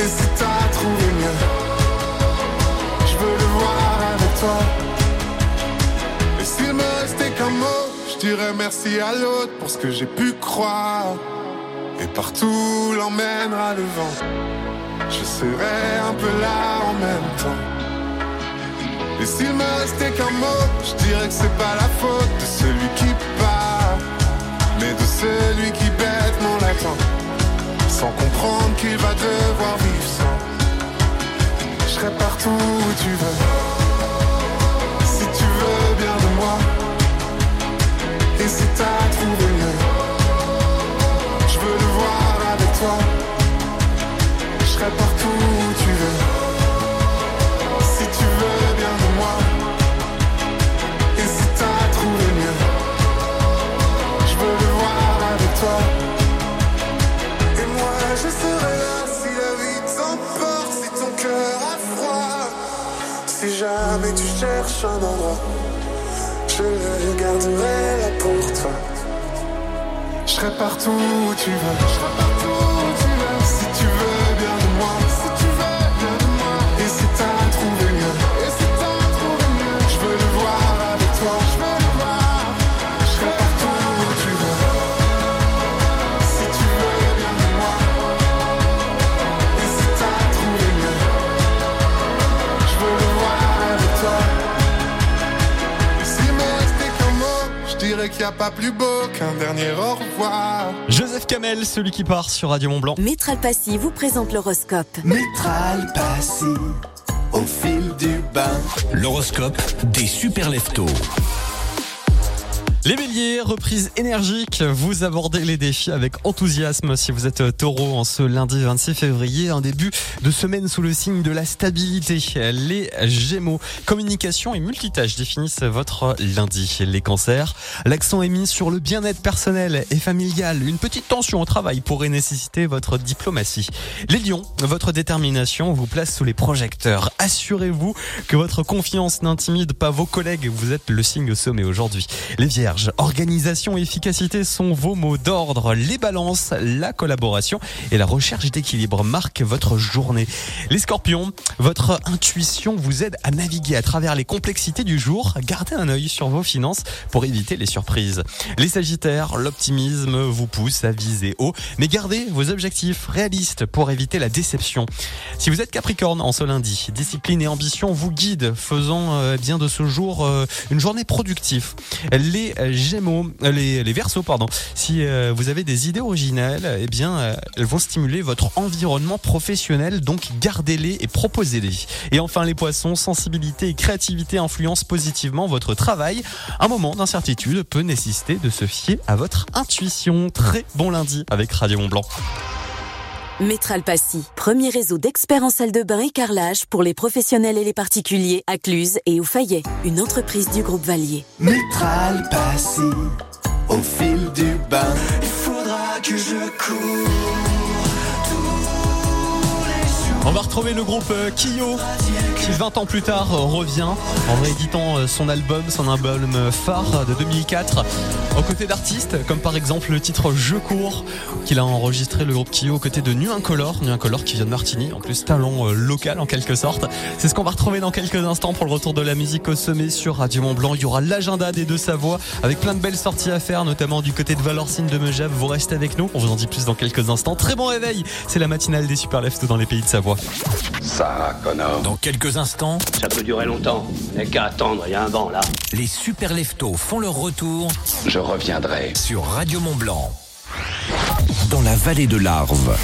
Et si t'as trouvé mieux, je veux le voir avec toi. Et s'il me restait qu'un mot, je dirais merci à l'autre pour ce que j'ai pu croire. Et partout l'emmènera le vent. Je serai un peu là en même temps. Et s'il me restait qu'un mot, je dirais que c'est pas la faute de celui qui part, mais de celui qui bêtement l'attend, sans comprendre qu'il va devoir partout où tu veux, jamais tu cherches un endroit. Je le garderai là pour toi. Je serai partout où tu veux. A pas plus beau qu'un dernier au revoir. Joseph Kamel, celui qui part sur Radio Mont Blanc. Métral Passy vous présente l'horoscope. Métral passé au fil du bain. L'horoscope des super leftos. Les béliers, reprise énergique, vous abordez les défis avec enthousiasme si vous êtes taureau en ce lundi 26 février, un début de semaine sous le signe de la stabilité. Les gémeaux, communication et multitâche définissent votre lundi. Les cancers, l'accent est mis sur le bien-être personnel et familial. Une petite tension au travail pourrait nécessiter votre diplomatie. Les lions, votre détermination vous place sous les projecteurs. Assurez-vous que votre confiance n'intimide pas vos collègues, vous êtes le signe sommet aujourd'hui. Les vierges, Organisation et efficacité sont vos mots d'ordre. Les balances, la collaboration et la recherche d'équilibre marquent votre journée. Les scorpions, votre intuition vous aide à naviguer à travers les complexités du jour. Gardez un œil sur vos finances pour éviter les surprises. Les sagittaires, l'optimisme vous pousse à viser haut, mais gardez vos objectifs réalistes pour éviter la déception. Si vous êtes capricorne en ce lundi, discipline et ambition vous guident, faisant euh, bien de ce jour euh, une journée productive. Les Gémeaux, euh, les, les pardon. Si euh, vous avez des idées originales, eh bien, euh, elles vont stimuler votre environnement professionnel, donc gardez-les et proposez-les. Et enfin, les Poissons, sensibilité et créativité influencent positivement votre travail. Un moment d'incertitude peut nécessiter de se fier à votre intuition. Très bon lundi avec Radio Mont Blanc. Métral Passy, premier réseau d'experts en salle de bain et carrelage pour les professionnels et les particuliers à Cluse et au Fayet, une entreprise du groupe Valier. Métral Passy, au fil du bain. Il faudra que je cours. On va retrouver le groupe euh, Kyo qui 20 ans plus tard euh, revient en rééditant euh, son album, son album phare de 2004 aux côtés d'artistes comme par exemple le titre Je cours qu'il a enregistré le groupe Kyo aux côtés de Nu Incolore, Nu Incolore qui vient de Martigny, en plus talent local en quelque sorte. C'est ce qu'on va retrouver dans quelques instants pour le retour de la musique au sommet sur Radio Mont Blanc. Il y aura l'agenda des deux Savoie avec plein de belles sorties à faire, notamment du côté de Valorcine de Megève. Vous restez avec nous, on vous en dit plus dans quelques instants. Très bon réveil, c'est la matinale des Super Lefts dans les pays de Savoie. Ça, connard. Dans quelques instants, Ça peut durer longtemps. Il n'y a qu'à attendre, il y a un vent là. les super leftos font leur retour. Je reviendrai sur Radio Mont Blanc. Dans la vallée de l'Arve,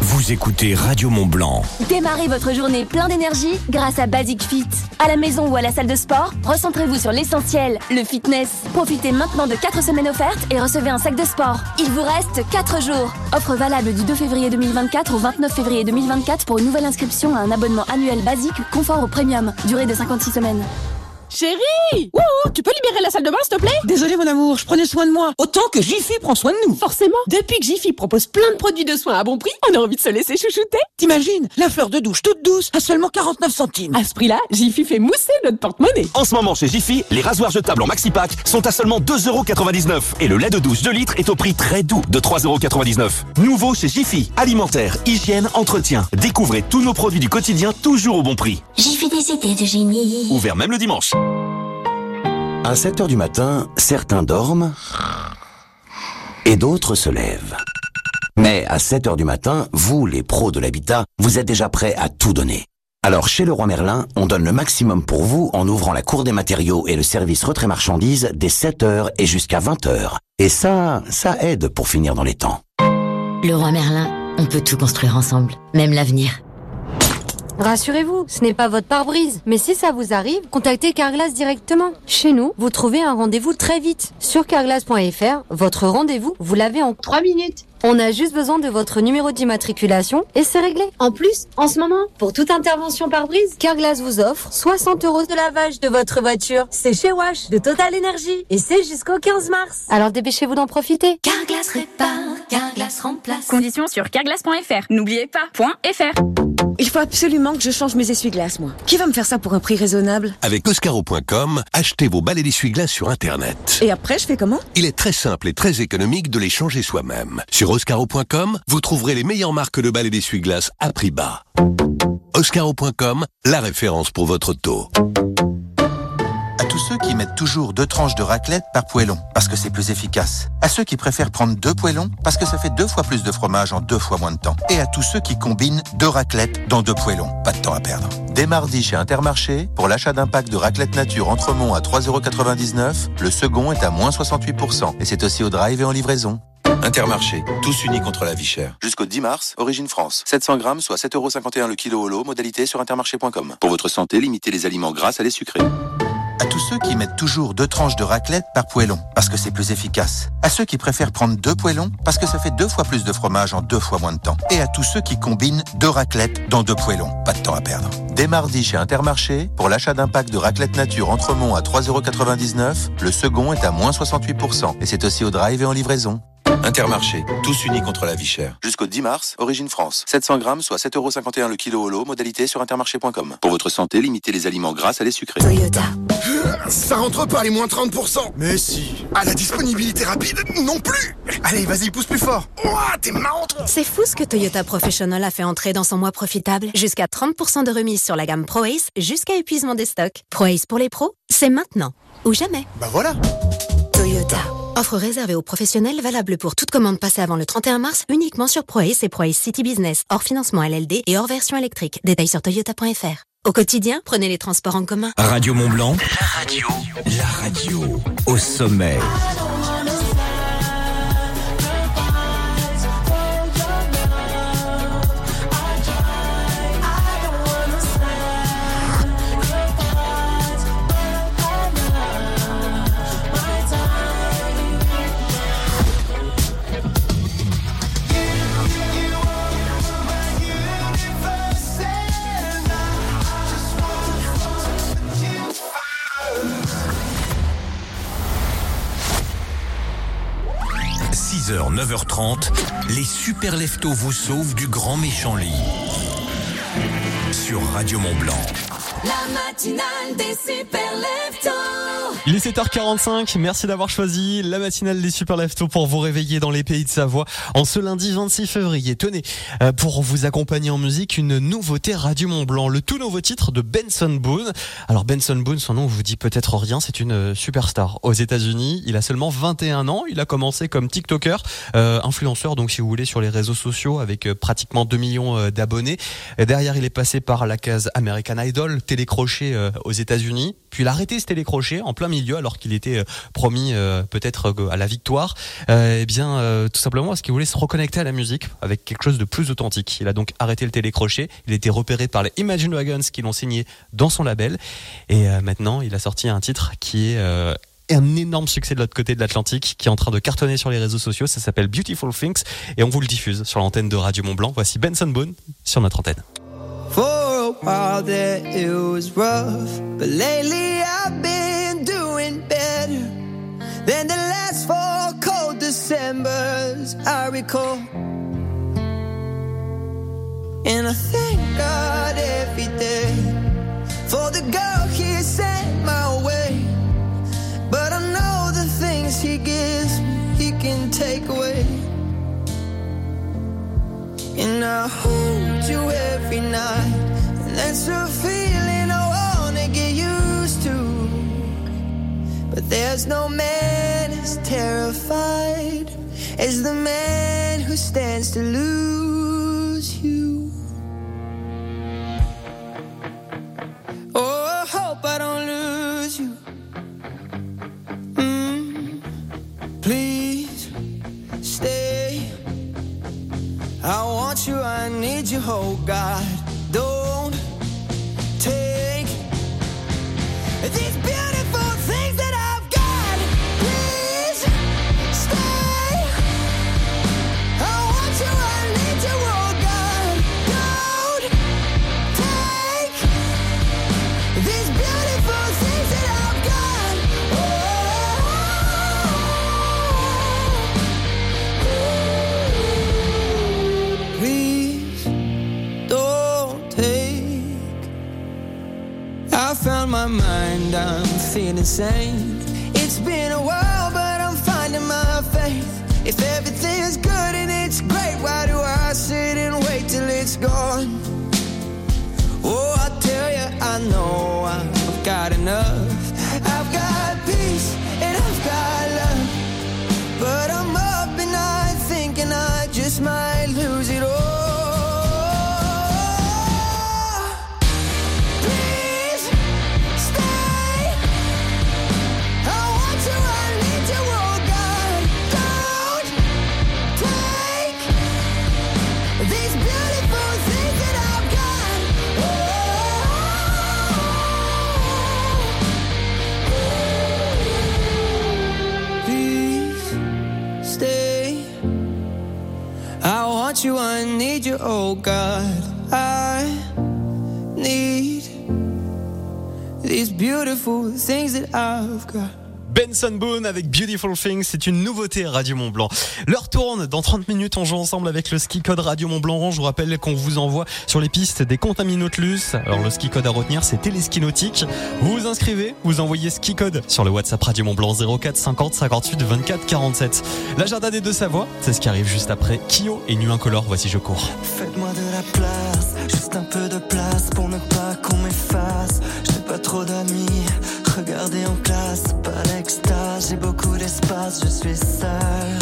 vous écoutez Radio Mont Blanc. Démarrez votre journée plein d'énergie grâce à Basic Fit. À la maison ou à la salle de sport, recentrez-vous sur l'essentiel, le fitness. Profitez maintenant de 4 semaines offertes et recevez un sac de sport. Il vous reste 4 jours. Offre valable du 2 février 2024 au 29 février 2024 pour une nouvelle inscription à un abonnement annuel basique confort au premium. Durée de 56 semaines. Chérie Wouhou, tu peux libérer la salle de bain, s'il te plaît? Désolé, mon amour, je prenais soin de moi. Autant que Jiffy prend soin de nous. Forcément, depuis que Jiffy propose plein de produits de soins à bon prix, on a envie de se laisser chouchouter. T'imagines La fleur de douche toute douce à seulement 49 centimes. À ce prix-là, Jiffy fait mousser notre porte-monnaie. En ce moment chez Jiffy, les rasoirs jetables en maxi pack sont à seulement 2,99€ et le lait de douche 2 litres est au prix très doux de 3,99€. Nouveau chez Jiffy, alimentaire, hygiène, entretien. Découvrez tous nos produits du quotidien toujours au bon prix. Fait des idées de génie. Ouvert même le dimanche. À 7 heures du matin, certains dorment et d'autres se lèvent. Mais à 7 heures du matin, vous, les pros de l'habitat, vous êtes déjà prêts à tout donner. Alors chez Leroy Merlin, on donne le maximum pour vous en ouvrant la cour des matériaux et le service retrait marchandises dès 7 heures et jusqu'à 20 heures. Et ça, ça aide pour finir dans les temps. Le roi Merlin, on peut tout construire ensemble, même l'avenir. Rassurez-vous, ce n'est pas votre pare-brise. Mais si ça vous arrive, contactez Carglass directement. Chez nous, vous trouvez un rendez-vous très vite. Sur carglass.fr, votre rendez-vous, vous l'avez en 3 minutes. On a juste besoin de votre numéro d'immatriculation et c'est réglé. En plus, en ce moment, pour toute intervention pare-brise, Carglass vous offre 60 euros de lavage de votre voiture. C'est chez Wash de Total Energy et c'est jusqu'au 15 mars. Alors dépêchez-vous d'en profiter. Carglass répare, Carglass remplace. Conditions sur carglass.fr. N'oubliez pas, point .fr. Il faut absolument que je change mes essuie-glaces, moi. Qui va me faire ça pour un prix raisonnable? Avec Oscaro.com, achetez vos balais d'essuie-glace sur Internet. Et après, je fais comment? Il est très simple et très économique de les changer soi-même. Sur Oscaro.com, vous trouverez les meilleures marques de balais d'essuie-glace à prix bas. Oscaro.com, la référence pour votre auto. À tous ceux qui mettent toujours deux tranches de raclette par poêlon, parce que c'est plus efficace. À ceux qui préfèrent prendre deux poêlons, parce que ça fait deux fois plus de fromage en deux fois moins de temps. Et à tous ceux qui combinent deux raclettes dans deux poêlons. Pas de temps à perdre. Dès mardi chez Intermarché, pour l'achat d'un pack de raclette nature Entremont à 3,99€, le second est à moins 68%. Et c'est aussi au drive et en livraison. Intermarché, tous unis contre la vie chère. Jusqu'au 10 mars, Origine France. 700 grammes, soit 7,51€ le kilo au lot, modalité sur intermarché.com. Pour votre santé, limitez les aliments gras à les sucrés. À tous ceux qui mettent toujours deux tranches de raclette par poêlon, parce que c'est plus efficace. À ceux qui préfèrent prendre deux poêlons, parce que ça fait deux fois plus de fromage en deux fois moins de temps. Et à tous ceux qui combinent deux raclettes dans deux poêlons. Pas de temps à perdre. Dès mardi chez Intermarché, pour l'achat d'un pack de raclette nature Entremont à 3,99€, le second est à moins 68%. Et c'est aussi au drive et en livraison. Intermarché, tous unis contre la vie chère. Jusqu'au 10 mars, Origine France. 700 grammes, soit 7,51€ le kilo au lot, modalité sur intermarché.com. Pour votre santé, limitez les aliments gras à les sucrés. Toyota. Ça rentre pas les moins 30% Mais si À la disponibilité rapide, non plus Allez, vas-y, pousse plus fort Ouah, t'es marrant toi C'est fou ce que Toyota Professional a fait entrer dans son mois profitable. Jusqu'à 30% de remise sur la gamme ProAce, jusqu'à épuisement des stocks. ProAce pour les pros, c'est maintenant. Ou jamais. Bah voilà Toyota. Offre réservée aux professionnels valable pour toute commande passée avant le 31 mars uniquement sur ProAce et ProAce City Business, hors financement LLD et hors version électrique. Détails sur toyota.fr. Au quotidien, prenez les transports en commun. Radio Mont Blanc, la radio, la radio au sommet. – super leftos vous sauvent du grand méchant lit. Sur Radio Mont Blanc. La matinale des super Il est 7h45, merci d'avoir choisi la matinale des Super Leftos pour vous réveiller dans les pays de Savoie en ce lundi 26 février. Tenez, euh, pour vous accompagner en musique, une nouveauté Radio Mont Blanc, le tout nouveau titre de Benson Boone. Alors Benson Boone, son nom vous dit peut-être rien, c'est une euh, superstar aux États-Unis. Il a seulement 21 ans, il a commencé comme TikToker, euh, influenceur donc si vous voulez sur les réseaux sociaux avec euh, pratiquement 2 millions d'abonnés. Derrière, il est passé par la case American Idol, télécrochet aux États-Unis, puis il a arrêté ce télécrochet en plein milieu alors qu'il était euh, promis euh, peut-être euh, à la victoire. Eh bien, tout simplement parce qu'il voulait se reconnecter à la musique avec quelque chose de plus authentique. Il a donc arrêté le télécrochet. Il a été repéré par les Imagine Dragons qui l'ont signé dans son label. Et maintenant, il a sorti un titre qui est un énorme succès de l'autre côté de l'Atlantique qui est en train de cartonner sur les réseaux sociaux. Ça s'appelle Beautiful Things et on vous le diffuse sur l'antenne de Radio Mont Blanc. Voici Benson Boone sur notre antenne. For a while there it was rough, but lately I've been doing better than the last four cold Decembers I recall. And I thank God every day for the girl He sent my way. But I know the things He gives me, He can take away. And I But there's no man as terrified as the man who stands to lose you. Oh, I hope I don't lose you. Mm, please stay. I want you, I need you, oh God. Mind, I'm feeling sane. It's been a while, but I'm finding my faith. If everything's Oh God. I need these beautiful things that I've got. Benson Boone avec Beautiful Things, c'est une nouveauté Radio Mont Blanc. L'heure tourne, dans 30 minutes on joue ensemble avec le ski code Radio Mont Blanc. Je vous rappelle qu'on vous envoie sur les pistes des Contaminotlus. Alors le ski code à retenir c'est Téléski Nautique. Vous vous inscrivez, vous envoyez ski code sur le WhatsApp Radio Mont Blanc 04 50 58 24 47. L'agenda des deux Savoie, c'est ce qui arrive juste après Kyo et Nuit Incolore. Voici Je cours. Faites-moi de la place, juste un peu de place pour ne pas qu'on m'efface. J'ai pas trop d'amis, regardez en classe, pas l'extase, j'ai beaucoup d'espace, je suis seul.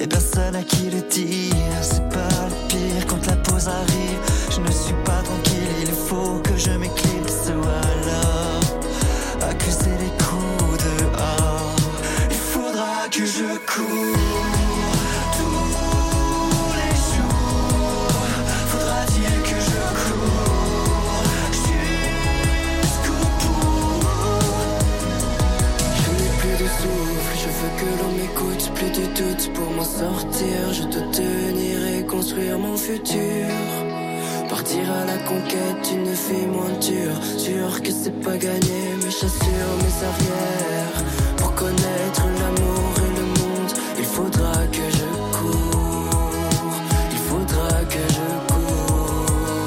Et personne à qui le dire, c'est pas le pire quand la pause arrive. Je ne suis pas tranquille, il faut que je m'éclipse ou alors accuser les coups dehors. Il faudra que je cours. Sortir. Je dois tenir construire mon futur. Partir à la conquête d'une vie moins dure. Sûr que c'est pas gagné, mes chassures, mes arrières. Pour connaître l'amour et le monde, il faudra que je cours. Il faudra que je cours.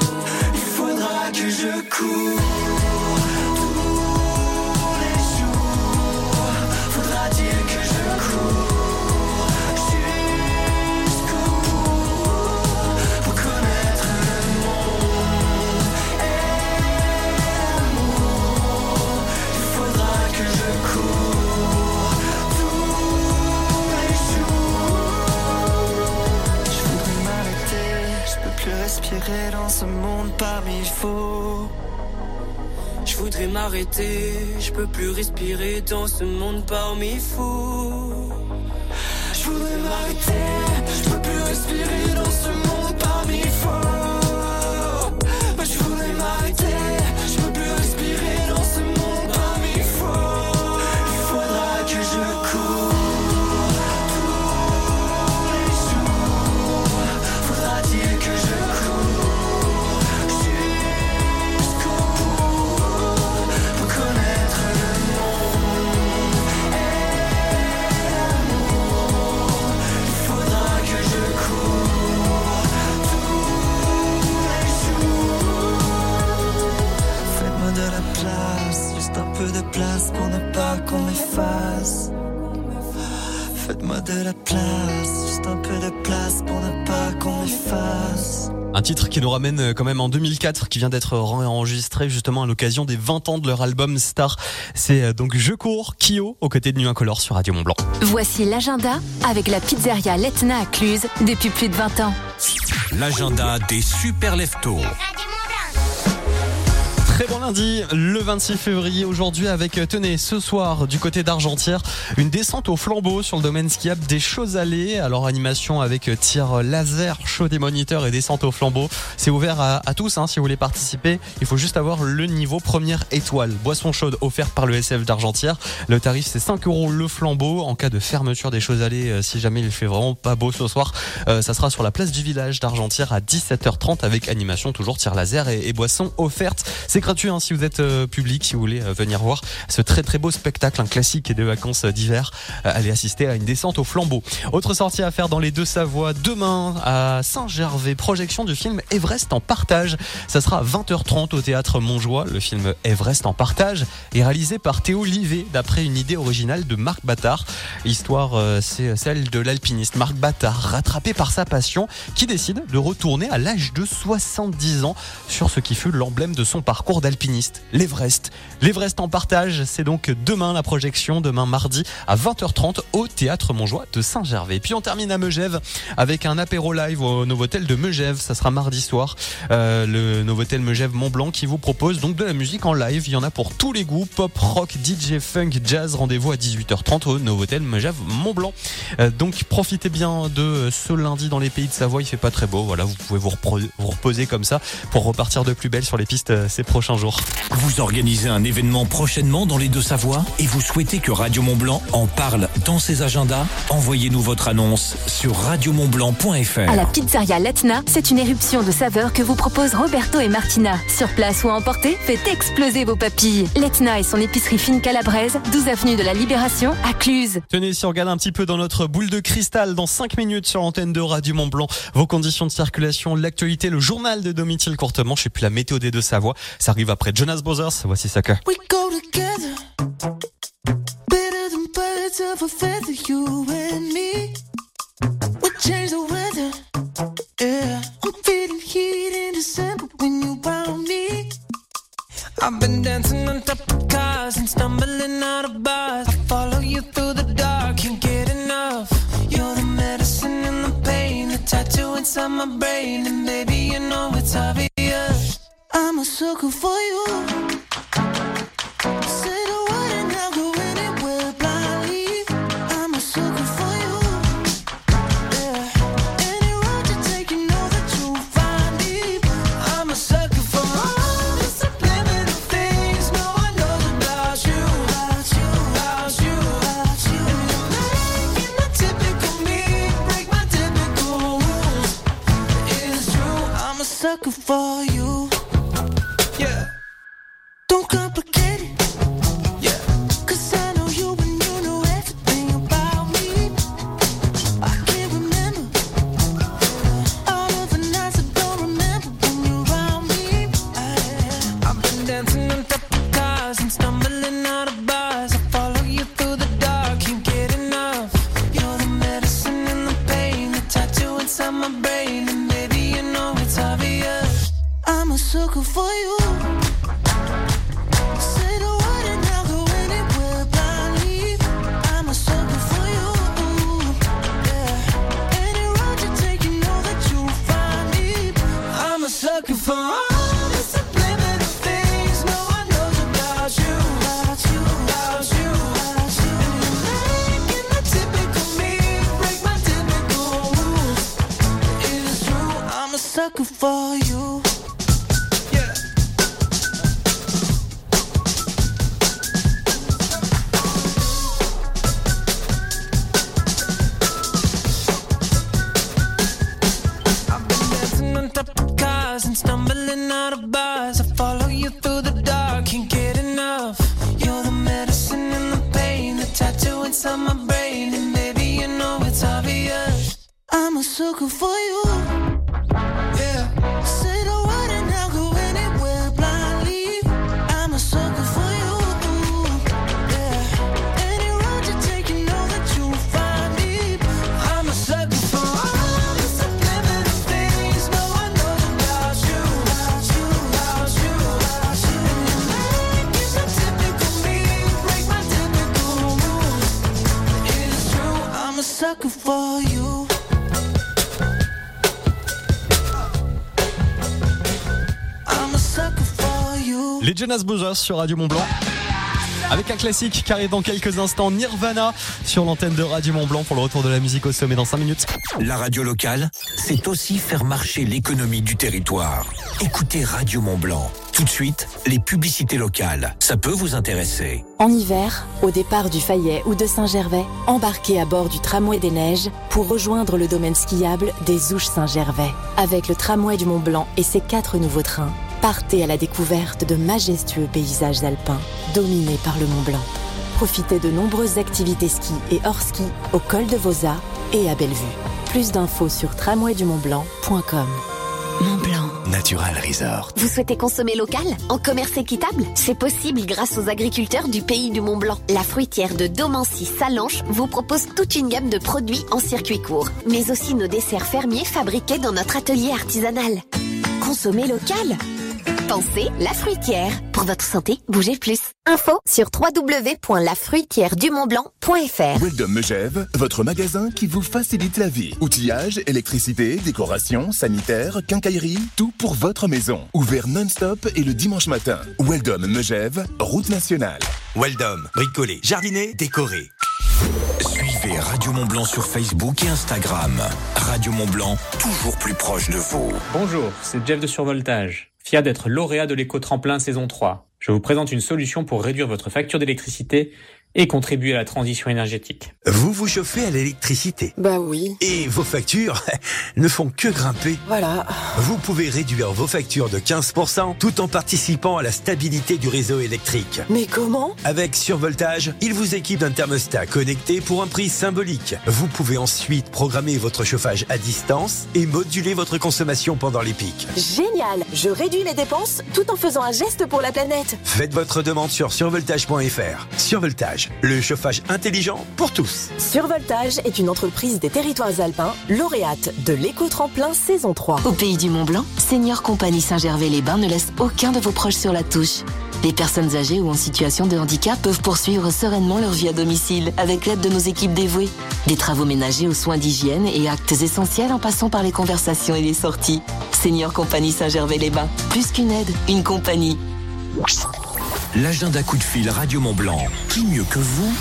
Il faudra que je cours. Je peux plus respirer dans ce monde parmi fous. Je voudrais m'arrêter, pas qu'on m'efface. Faites-moi de la place, juste un peu de place pour ne pas qu'on m'efface. Un titre qui nous ramène euh, quand même en 2004, qui vient d'être enregistré justement à l'occasion des 20 ans de leur album Star. C'est euh, donc Je cours, Kyo, aux côtés de Nuit Incolore sur Radio Mont Blanc. Voici l'agenda avec la pizzeria Letna à Cluse depuis plus de 20 ans. L'agenda des super leftos. Très bon lundi, le 26 février aujourd'hui avec, euh, tenez, ce soir du côté d'Argentière, une descente au flambeau sur le domaine skiable des Choses Allées. Alors animation avec euh, tir laser, show des moniteurs et descente au flambeau. C'est ouvert à, tous hein, si vous voulez participer. Il faut juste avoir le niveau première étoile. Boisson chaude offerte par le SF d'Argentière. Le tarif c'est 5 euros le flambeau. En cas de fermeture des Choses Allées, euh, si jamais il fait vraiment pas beau ce soir, ça sera sur la place du village d'Argentière à 17h30 avec animation toujours tir laser et, et boisson offerte. C'est hein, si vous êtes euh, public, si vous voulez euh, venir voir ce très très beau spectacle, un classique des vacances d'hiver. Euh, allez assister à une descente au flambeau. Autre sortie à faire dans les deux Savoie demain à Saint-Gervais, projection du film Everest en partage. Ça sera à 20h30 au théâtre Montjoie. Le film Everest en partage est réalisé par Théo Livet d'après une idée originale de Marc Battard. L'histoire c'est celle de l'alpiniste Marc Battard, rattrapé par sa passion, qui décide de retourner à l'âge de 70 ans sur ce qui fut l'emblème de son parcours d'alpiniste, l'Everest. L'Everest en partage, c'est donc demain la projection, demain mardi à 20h30 au théâtre Montjoie de Saint-Gervais. Puis on termine à Megève avec un apéro live au Novotel de Megève. Ça sera mardi soir. Euh, le Novotel Megève Mont Blanc qui vous propose donc de la musique en live. Il y en a pour tous les goûts pop, rock, DJ, funk, jazz. Rendez-vous à 18h30 au Novotel Megève Mont Blanc. Euh, donc profitez bien de ce lundi dans les pays de Savoie. Il fait pas très beau. Voilà, vous pouvez vous, reposer comme ça pour repartir de plus belle sur les pistes euh, ces prochains jours. Vous organisez un événement prochainement dans les Deux-Savoies et vous souhaitez que Radio Mont-Blanc en parle dans ses agendas? Envoyez-nous votre annonce sur radiomontblanc.fr. À la pizzeria Latina, c'est une éruption de saveurs que vous proposent Roberto et Martina. Sur place ou à emporter, faites exploser vos papilles. Latina et son épicerie fine calabraise, 12 avenue de la Libération, à Cluse. Tenez, si on regarde un petit peu dans notre boule de cristal, dans 5 minutes sur l'antenne de Radio Mont Blanc, vos conditions de circulation, l'actualité, le journal de Domitil Courtement, je sais plus la météo des Deux-Savoies. Ça arrive après Jonas Brothers. Voici Sucker. We go together. Better than birds of a feather, you and me. Jonas Brothers sur Radio Mont Blanc. Avec un classique qui arrive dans quelques instants, Nirvana sur l'antenne de Radio Mont Blanc pour le retour de la musique au sommet dans 5 minutes. La radio locale, c'est aussi faire marcher l'économie du territoire. Écoutez Radio Mont Blanc. Tout de suite, les publicités locales. Ça peut vous intéresser. En hiver, au départ du Fayet ou de Saint-Gervais, embarquez à bord du tramway des neiges pour rejoindre le domaine skiable des Ouches Saint-Gervais. Avec le tramway du Mont Blanc et ses quatre nouveaux trains, partez à la découverte de majestueux paysages alpins dominés par le Mont Blanc. Profitez de nombreuses activités ski et hors ski au col de Vosa et à Bellevue. Plus d'infos sur tramwaydumontblanc.com. Mont Blanc. Natural Resort. Vous souhaitez consommer local En commerce équitable? C'est possible grâce aux agriculteurs du pays du Mont Blanc. La fruitière de Domancy Salanche vous propose toute une gamme de produits en circuit court, mais aussi nos desserts fermiers fabriqués dans notre atelier artisanal. Consommer local Pensez la fruitière. Pour votre santé, bougez plus. Info sur www.lafruitièredumontblanc.fr Weldom Megève, votre magasin qui vous facilite la vie. Outillage, électricité, décoration, sanitaire, quincaillerie, tout pour votre maison. Ouvert non-stop et le dimanche matin. Weldom Megève, route nationale. Weldom, bricoler, jardiner, décorer. Suivez Radio Mont Blanc sur Facebook et Instagram. Radio Mont Blanc, toujours plus proche de vous. Bonjour, c'est Jeff de Survoltage. Fier d'être lauréat de l'éco-tremplin saison 3. Je vous présente une solution pour réduire votre facture d'électricité et contribuer à la transition énergétique. Vous vous chauffez à l'électricité. Bah oui. Et vos factures ne font que grimper. Voilà. Vous pouvez réduire vos factures de 15% tout en participant à la stabilité du réseau électrique. Mais comment? Avec Survoltage, il vous équipe d'un thermostat connecté pour un prix symbolique. Vous pouvez ensuite programmer votre chauffage à distance et moduler votre consommation pendant les pics. Génial Je réduis mes dépenses tout en faisant un geste pour la planète. Faites votre demande sur survoltage.fr. Survoltage, le chauffage intelligent pour tous. Survoltage est une entreprise des territoires alpins, lauréate de l'éco-tremplin saison 3. Au pays du Mont Blanc, Senior Compagnie Saint-Gervais-les-Bains ne laisse aucun de vos proches sur la touche. Les personnes âgées ou en situation de handicap peuvent poursuivre sereinement leur vie à domicile avec l'aide de nos équipes dévouées. Des travaux ménagers aux soins d'hygiène et actes essentiels en passant par les conversations et les sorties. Senior Compagnie Saint-Gervais-les-Bains. Plus qu'une aide, une compagnie. L'agenda coup de fil Radio Mont Blanc. Qui mieux que vous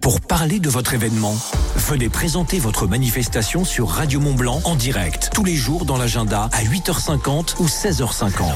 pour parler de votre événement? Venez présenter votre manifestation sur Radio Mont Blanc en direct tous les jours dans l'agenda à 8h50 ou 16h50.